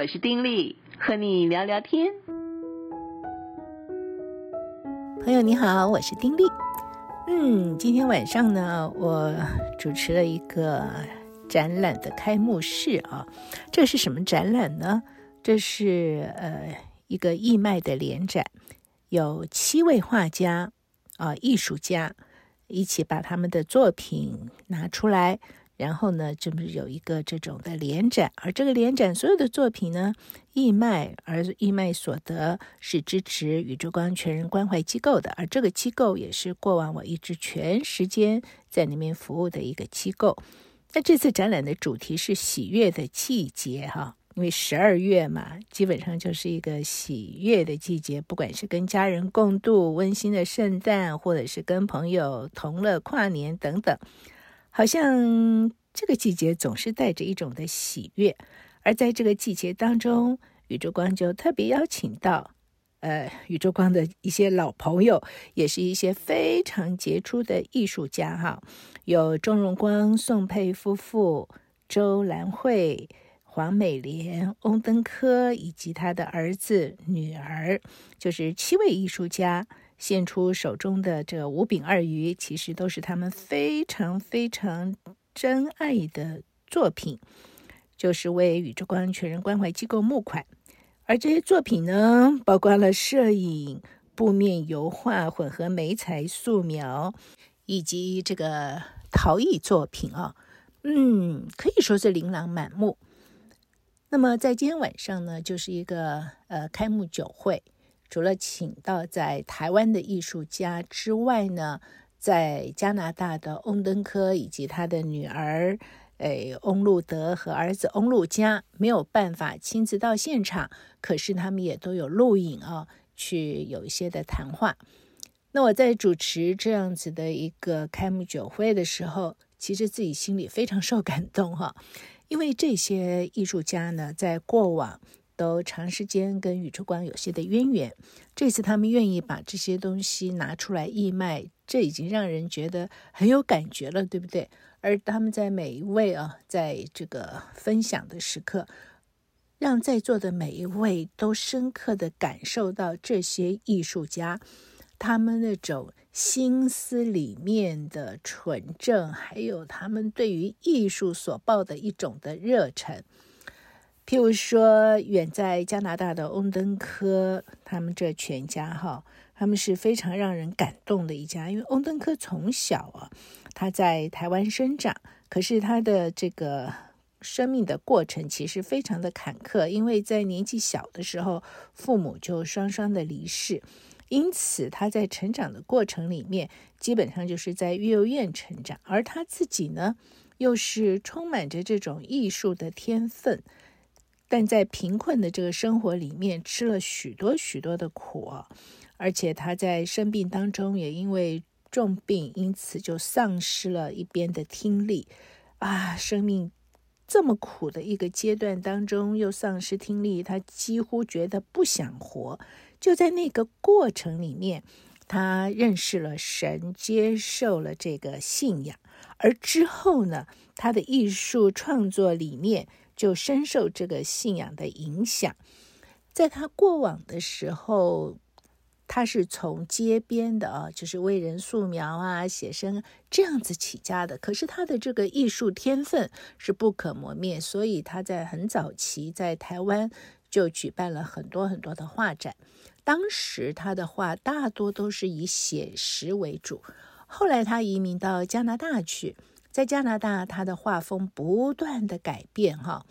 我是丁力，和你聊聊天。朋友你好，我是丁力。嗯，今天晚上呢，我主持了一个展览的开幕式啊。这是什么展览呢？这是呃一个义卖的联展，有七位画家啊、艺术家一起把他们的作品拿出来。然后呢，这不是有一个这种的联展，而这个联展所有的作品呢，义卖，而义卖所得是支持宇宙光全人关怀机构的，而这个机构也是过往我一直全时间在里面服务的一个机构。那这次展览的主题是喜悦的季节，哈，因为十二月嘛，基本上就是一个喜悦的季节，不管是跟家人共度温馨的圣诞，或者是跟朋友同乐跨年等等。好像这个季节总是带着一种的喜悦，而在这个季节当中，宇宙光就特别邀请到，呃，宇宙光的一些老朋友，也是一些非常杰出的艺术家哈，有钟荣光、宋佩夫妇、周兰慧、黄美莲、翁登科以及他的儿子、女儿，就是七位艺术家。献出手中的这五饼二鱼，其实都是他们非常非常珍爱的作品，就是为宇宙光全人关怀机构募款。而这些作品呢，包括了摄影、布面油画、混合媒材、素描，以及这个陶艺作品啊，嗯，可以说是琳琅满目。那么在今天晚上呢，就是一个呃开幕酒会。除了请到在台湾的艺术家之外呢，在加拿大的翁登科以及他的女儿，诶，翁路德和儿子翁路加没有办法亲自到现场，可是他们也都有录影啊，去有一些的谈话。那我在主持这样子的一个开幕酒会的时候，其实自己心里非常受感动哈，因为这些艺术家呢，在过往。都长时间跟宇宙光有些的渊源，这次他们愿意把这些东西拿出来义卖，这已经让人觉得很有感觉了，对不对？而他们在每一位啊，在这个分享的时刻，让在座的每一位都深刻的感受到这些艺术家他们那种心思里面的纯正，还有他们对于艺术所抱的一种的热忱。譬如说，远在加拿大的翁登科，他们这全家哈，他们是非常让人感动的一家。因为翁登科从小啊，他在台湾生长，可是他的这个生命的过程其实非常的坎坷，因为在年纪小的时候，父母就双双的离世，因此他在成长的过程里面，基本上就是在育幼院成长，而他自己呢，又是充满着这种艺术的天分。但在贫困的这个生活里面，吃了许多许多的苦，而且他在生病当中也因为重病，因此就丧失了一边的听力。啊，生命这么苦的一个阶段当中，又丧失听力，他几乎觉得不想活。就在那个过程里面，他认识了神，接受了这个信仰，而之后呢，他的艺术创作里面。就深受这个信仰的影响，在他过往的时候，他是从街边的啊，就是为人素描啊、写生这样子起家的。可是他的这个艺术天分是不可磨灭，所以他在很早期在台湾就举办了很多很多的画展。当时他的画大多都是以写实为主，后来他移民到加拿大去。在加拿大，他的画风不断的改变，哈，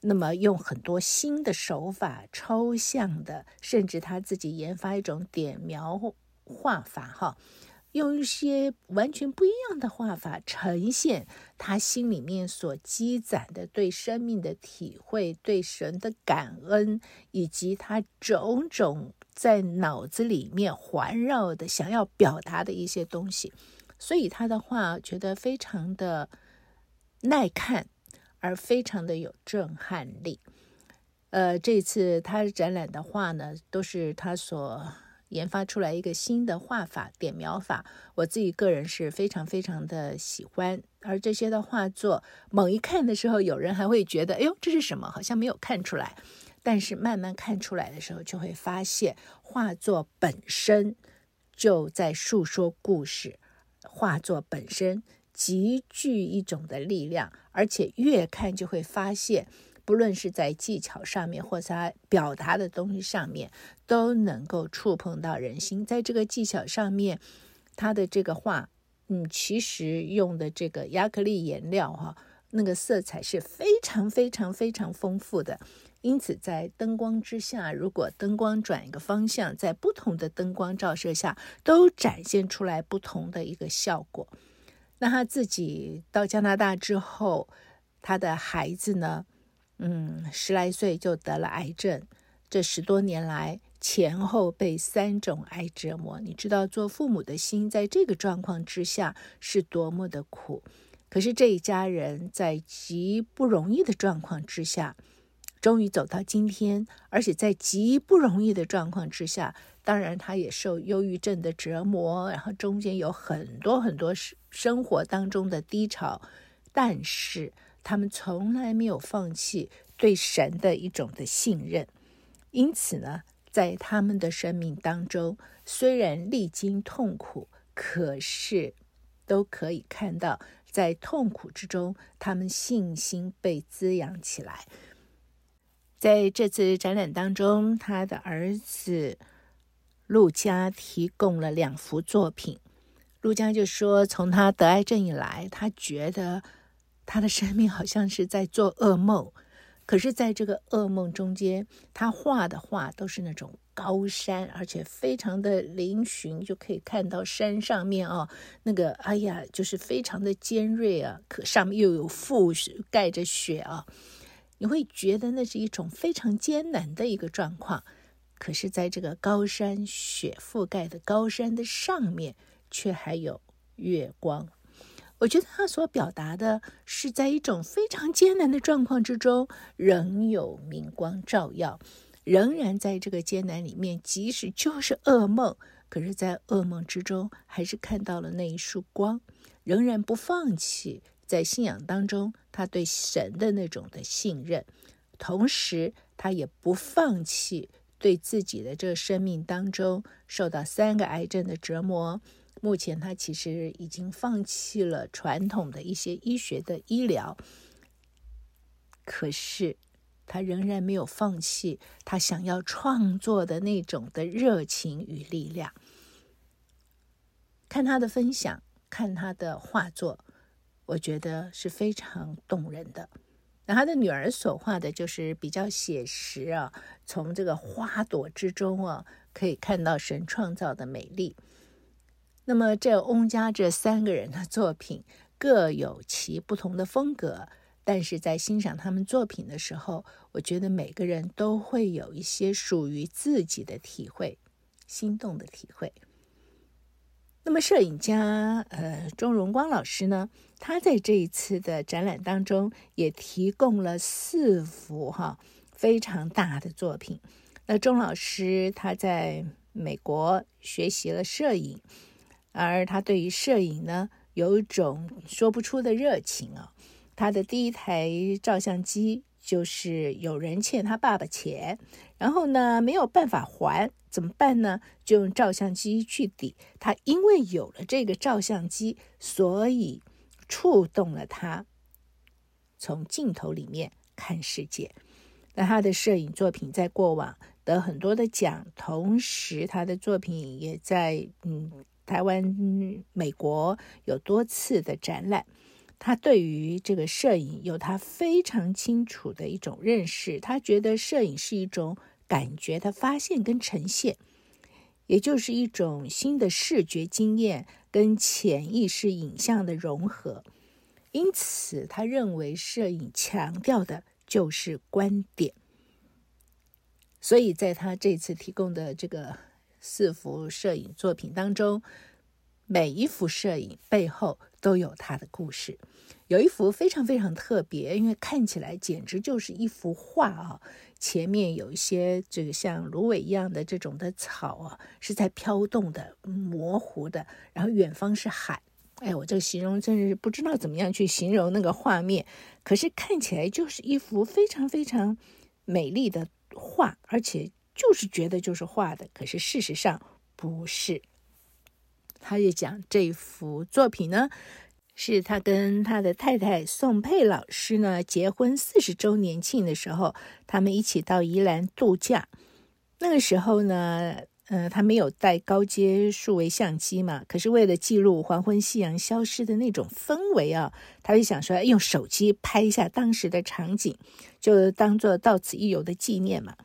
那么用很多新的手法，抽象的，甚至他自己研发一种点描画法，哈，用一些完全不一样的画法呈现他心里面所积攒的对生命的体会，对神的感恩，以及他种种在脑子里面环绕的想要表达的一些东西。所以他的画觉得非常的耐看，而非常的有震撼力。呃，这次他展览的画呢，都是他所研发出来一个新的画法点描法，我自己个人是非常非常的喜欢。而这些的画作，猛一看的时候，有人还会觉得，哎呦，这是什么？好像没有看出来。但是慢慢看出来的时候，就会发现画作本身就在诉说故事，画作本身极具一种的力量，而且越看就会发现。不论是在技巧上面，或者他表达的东西上面，都能够触碰到人心。在这个技巧上面，他的这个画，嗯，其实用的这个亚克力颜料，哈，那个色彩是非常非常非常丰富的。因此，在灯光之下，如果灯光转一个方向，在不同的灯光照射下，都展现出来不同的一个效果。那他自己到加拿大之后，他的孩子呢？嗯，十来岁就得了癌症，这十多年来前后被三种癌折磨。你知道做父母的心在这个状况之下是多么的苦。可是这一家人在极不容易的状况之下，终于走到今天，而且在极不容易的状况之下，当然他也受忧郁症的折磨，然后中间有很多很多生活当中的低潮，但是。他们从来没有放弃对神的一种的信任，因此呢，在他们的生命当中，虽然历经痛苦，可是都可以看到，在痛苦之中，他们信心被滋养起来。在这次展览当中，他的儿子陆佳提供了两幅作品。陆佳就说，从他得癌症以来，他觉得。他的生命好像是在做噩梦，可是，在这个噩梦中间，他画的画都是那种高山，而且非常的嶙峋，就可以看到山上面哦，那个哎呀，就是非常的尖锐啊，可上面又有覆盖着雪啊，你会觉得那是一种非常艰难的一个状况。可是，在这个高山雪覆盖的高山的上面，却还有月光。我觉得他所表达的是，在一种非常艰难的状况之中，仍有明光照耀，仍然在这个艰难里面，即使就是噩梦，可是，在噩梦之中，还是看到了那一束光，仍然不放弃在信仰当中他对神的那种的信任，同时，他也不放弃对自己的这生命当中受到三个癌症的折磨。目前他其实已经放弃了传统的一些医学的医疗，可是他仍然没有放弃他想要创作的那种的热情与力量。看他的分享，看他的画作，我觉得是非常动人的。那他的女儿所画的就是比较写实啊，从这个花朵之中啊，可以看到神创造的美丽。那么，这翁家这三个人的作品各有其不同的风格，但是在欣赏他们作品的时候，我觉得每个人都会有一些属于自己的体会，心动的体会。那么，摄影家呃钟荣光老师呢，他在这一次的展览当中也提供了四幅哈非常大的作品。那钟老师他在美国学习了摄影。而他对于摄影呢，有一种说不出的热情啊。他的第一台照相机就是有人欠他爸爸钱，然后呢没有办法还，怎么办呢？就用照相机去抵。他因为有了这个照相机，所以触动了他，从镜头里面看世界。那他的摄影作品在过往得很多的奖，同时他的作品也在嗯。台湾、美国有多次的展览，他对于这个摄影有他非常清楚的一种认识。他觉得摄影是一种感觉的发现跟呈现，也就是一种新的视觉经验跟潜意识影像的融合。因此，他认为摄影强调的就是观点。所以，在他这次提供的这个。四幅摄影作品当中，每一幅摄影背后都有它的故事。有一幅非常非常特别，因为看起来简直就是一幅画啊！前面有一些这个像芦苇一样的这种的草啊，是在飘动的、模糊的，然后远方是海。哎，我这个形容真是不知道怎么样去形容那个画面，可是看起来就是一幅非常非常美丽的画，而且就是觉得就是画的，可是事实上不是。他就讲这幅作品呢，是他跟他的太太宋佩老师呢结婚四十周年庆的时候，他们一起到宜兰度假。那个时候呢，呃，他没有带高阶数位相机嘛，可是为了记录黄昏夕阳消失的那种氛围啊，他就想说用手机拍一下当时的场景，就当做到此一游的纪念嘛。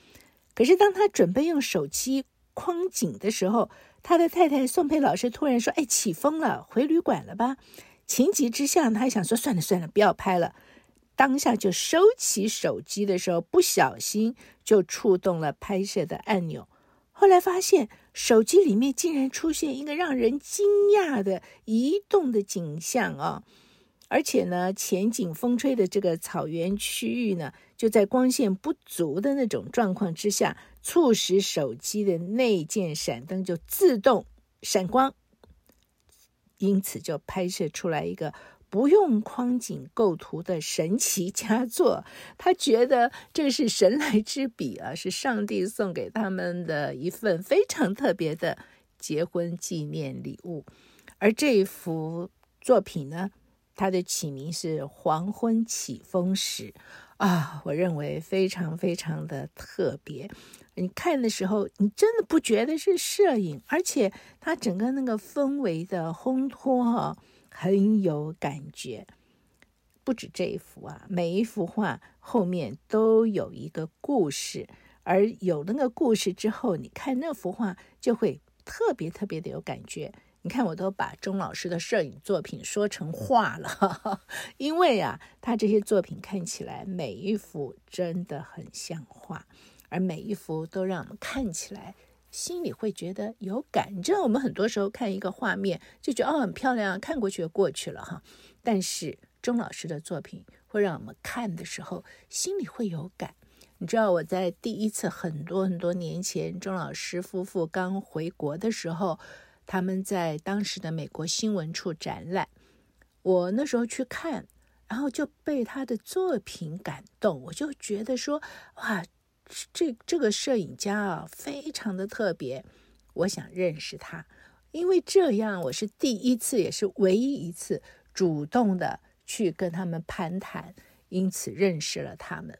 可是当他准备用手机框景的时候，他的太太宋佩老师突然说：“哎，起风了，回旅馆了吧？”情急之下，他想说：“算了算了，不要拍了。”当下就收起手机的时候，不小心就触动了拍摄的按钮。后来发现手机里面竟然出现一个让人惊讶的移动的景象啊！而且呢，前景风吹的这个草原区域呢，就在光线不足的那种状况之下，促使手机的内建闪灯就自动闪光。因此，就拍摄出来一个不用框景构图的神奇佳作。他觉得这是神来之笔啊，是上帝送给他们的一份非常特别的结婚纪念礼物。而这幅作品呢，它的起名是《黄昏起风时》啊，我认为非常非常的特别。你看的时候，你真的不觉得是摄影，而且它整个那个氛围的烘托哈，很有感觉。不止这一幅啊，每一幅画后面都有一个故事，而有那个故事之后，你看那幅画就会特别特别的有感觉。你看，我都把钟老师的摄影作品说成画了，因为啊，他这些作品看起来每一幅真的很像画。而每一幅都让我们看起来心里会觉得有感。你知道，我们很多时候看一个画面就觉得哦，很漂亮，看过去就过去了哈。但是钟老师的作品会让我们看的时候心里会有感。你知道，我在第一次很多很多年前，钟老师夫妇刚回国的时候，他们在当时的美国新闻处展览，我那时候去看，然后就被他的作品感动，我就觉得说哇。这这个摄影家啊，非常的特别，我想认识他，因为这样我是第一次，也是唯一一次主动的去跟他们攀谈，因此认识了他们。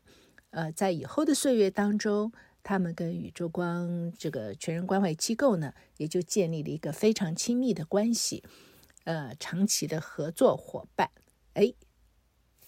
呃，在以后的岁月当中，他们跟宇宙光这个全人关怀机构呢，也就建立了一个非常亲密的关系，呃，长期的合作伙伴。哎，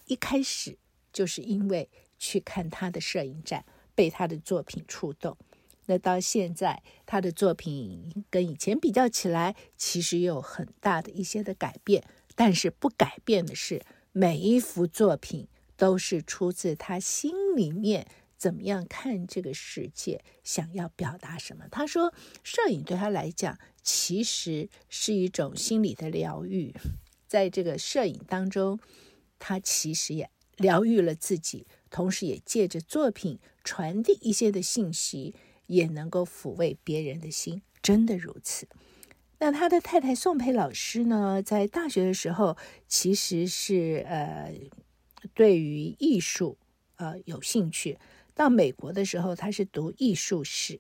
一开始就是因为去看他的摄影展。被他的作品触动，那到现在他的作品跟以前比较起来，其实有很大的一些的改变。但是不改变的是，每一幅作品都是出自他心里面怎么样看这个世界，想要表达什么。他说，摄影对他来讲，其实是一种心理的疗愈。在这个摄影当中，他其实也疗愈了自己。同时，也借着作品传递一些的信息，也能够抚慰别人的心，真的如此。那他的太太宋佩老师呢，在大学的时候，其实是呃，对于艺术呃有兴趣。到美国的时候，他是读艺术史。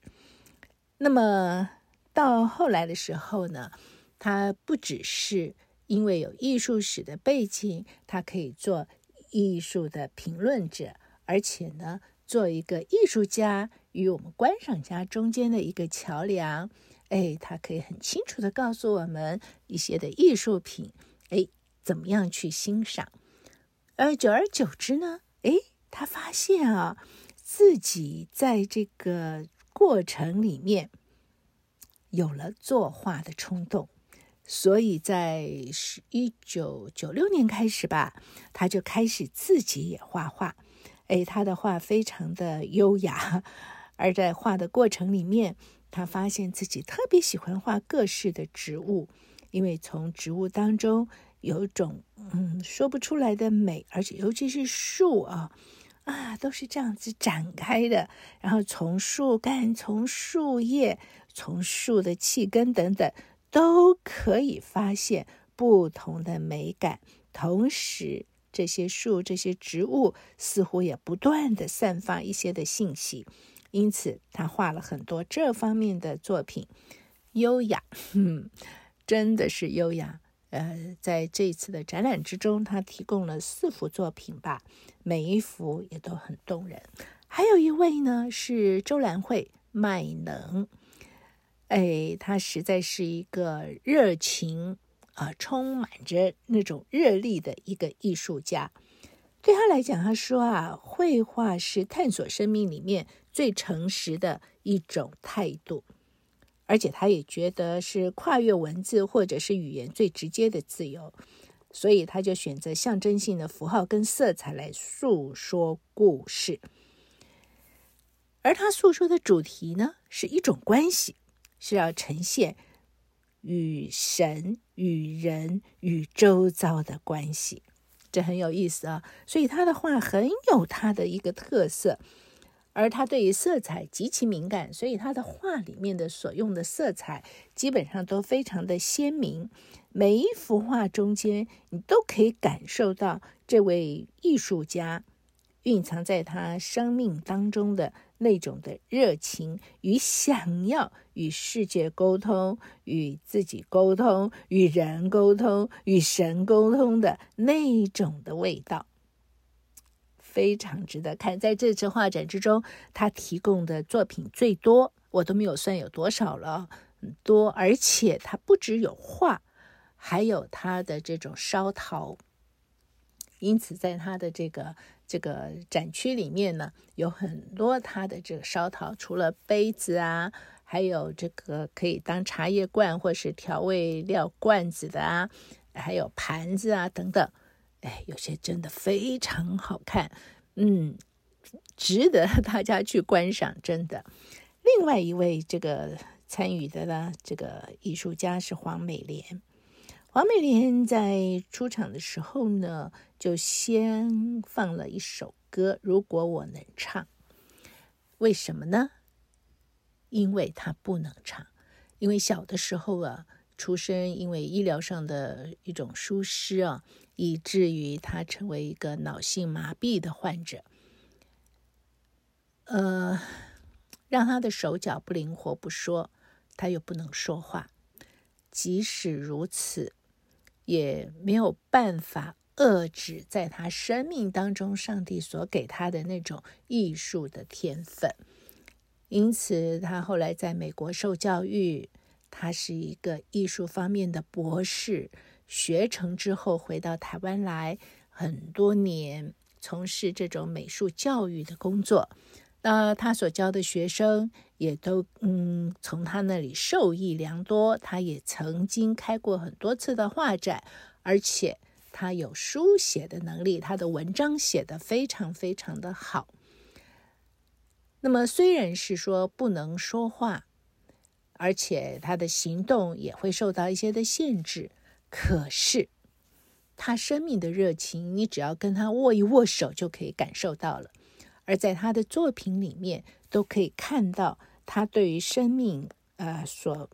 那么到后来的时候呢，他不只是因为有艺术史的背景，他可以做艺术的评论者。而且呢，做一个艺术家与我们观赏家中间的一个桥梁，哎，他可以很清楚地告诉我们一些的艺术品，哎，怎么样去欣赏。而久而久之呢，哎，他发现啊，自己在这个过程里面有了作画的冲动，所以在一九九六年开始吧，他就开始自己也画画。哎，他的画非常的优雅，而在画的过程里面，他发现自己特别喜欢画各式的植物，因为从植物当中有一种嗯说不出来的美，而且尤其是树啊啊，都是这样子展开的，然后从树干、从树叶、从树的气根等等，都可以发现不同的美感。同时，这些树、这些植物似乎也不断地散发一些的信息，因此他画了很多这方面的作品，优雅，嗯，真的是优雅。呃，在这一次的展览之中，他提供了四幅作品吧，每一幅也都很动人。还有一位呢是周兰慧，麦能，哎，他实在是一个热情。啊，充满着那种热力的一个艺术家，对他来讲，他说啊，绘画是探索生命里面最诚实的一种态度，而且他也觉得是跨越文字或者是语言最直接的自由，所以他就选择象征性的符号跟色彩来诉说故事，而他诉说的主题呢，是一种关系，是要呈现。与神、与人、与周遭的关系，这很有意思啊。所以他的画很有他的一个特色，而他对于色彩极其敏感，所以他的画里面的所用的色彩基本上都非常的鲜明。每一幅画中间，你都可以感受到这位艺术家蕴藏在他生命当中的。那种的热情与想要与世界沟通、与自己沟通、与人沟通、与神沟通的那种的味道，非常值得看。在这次画展之中，他提供的作品最多，我都没有算有多少了，很多。而且他不只有画，还有他的这种烧陶。因此，在他的这个。这个展区里面呢，有很多他的这个烧陶，除了杯子啊，还有这个可以当茶叶罐或是调味料罐子的啊，还有盘子啊等等，哎，有些真的非常好看，嗯，值得 大家去观赏，真的。另外一位这个参与的呢，这个艺术家是黄美莲。黄美莲在出场的时候呢，就先放了一首歌《如果我能唱》。为什么呢？因为她不能唱，因为小的时候啊，出生因为医疗上的一种疏失啊，以至于他成为一个脑性麻痹的患者。呃，让他的手脚不灵活不说，他又不能说话。即使如此。也没有办法遏制在他生命当中上帝所给他的那种艺术的天分，因此他后来在美国受教育，他是一个艺术方面的博士，学成之后回到台湾来，很多年从事这种美术教育的工作。那他所教的学生也都嗯，从他那里受益良多。他也曾经开过很多次的画展，而且他有书写的能力，他的文章写得非常非常的好。那么虽然是说不能说话，而且他的行动也会受到一些的限制，可是他生命的热情，你只要跟他握一握手就可以感受到了。而在他的作品里面，都可以看到他对于生命，呃，所，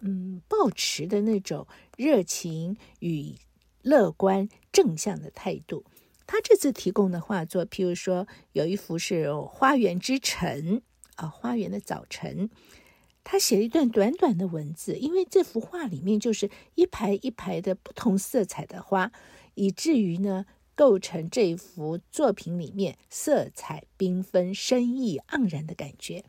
嗯，抱持的那种热情与乐观正向的态度。他这次提供的画作，譬如说，有一幅是《花园之晨》啊，花园的早晨。他写了一段短短的文字，因为这幅画里面就是一排一排的不同色彩的花，以至于呢。构成这幅作品里面色彩缤纷、深意盎然的感觉。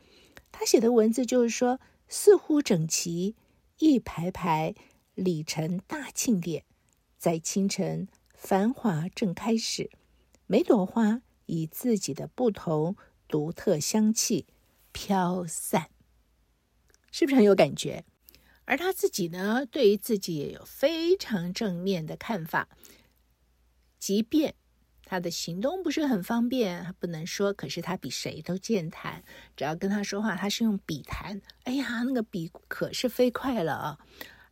他写的文字就是说，似乎整齐，一排排，里程大庆典，在清晨，繁华正开始。每朵花以自己的不同独特香气飘散，是不是很有感觉？而他自己呢，对于自己也有非常正面的看法。即便他的行动不是很方便，不能说，可是他比谁都健谈。只要跟他说话，他是用笔谈。哎呀，那个笔可是飞快了啊！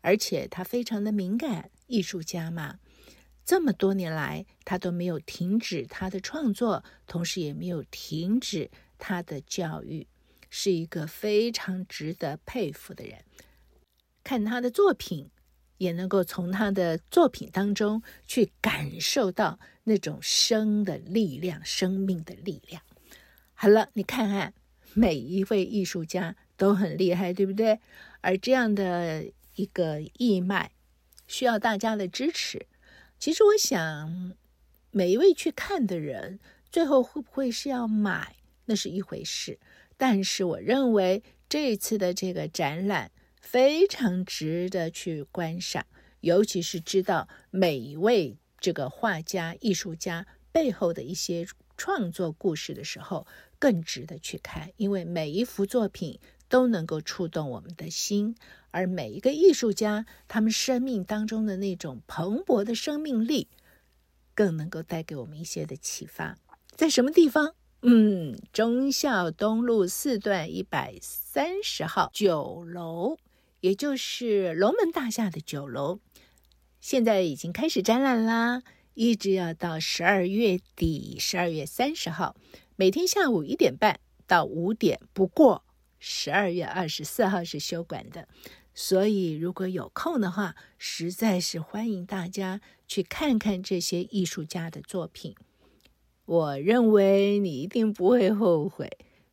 而且他非常的敏感，艺术家嘛，这么多年来他都没有停止他的创作，同时也没有停止他的教育，是一个非常值得佩服的人。看他的作品，也能够从他的作品当中去感受到那种生的力量、生命的力量。好了，你看看，每一位艺术家都很厉害，对不对？而这样的一个义卖，需要大家的支持。其实我想，每一位去看的人，最后会不会是要买，那是一回事。但是我认为这次的这个展览非常值得去观赏，尤其是知道每一位这个画家、艺术家背后的一些创作故事的时候，更值得去看，因为每一幅作品都能够触动我们的心，而每一个艺术家他们生命当中的那种蓬勃的生命力，更能够带给我们一些的启发。在什么地方？嗯，忠孝东路四段一百三十号九楼，也就是龙门大厦的九楼，现在已经开始展览啦，一直要到十二月底，十二月三十号，每天下午一点半到五点。不过十二月二十四号是休馆的，所以如果有空的话，实在是欢迎大家去看看这些艺术家的作品。我认为你一定不会后悔，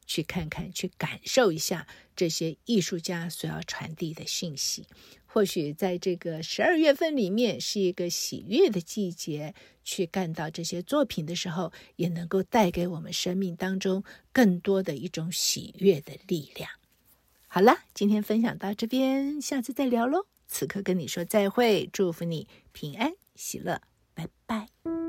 去看看，去感受一下这些艺术家所要传递的讯息。或许在这个十二月份里面是一个喜悦的季节，去看到这些作品的时候，也能够带给我们生命当中更多的一种喜悦的力量。好了，今天分享到这边，下次再聊喽。此刻跟你说再会，祝福你平安喜乐，拜拜。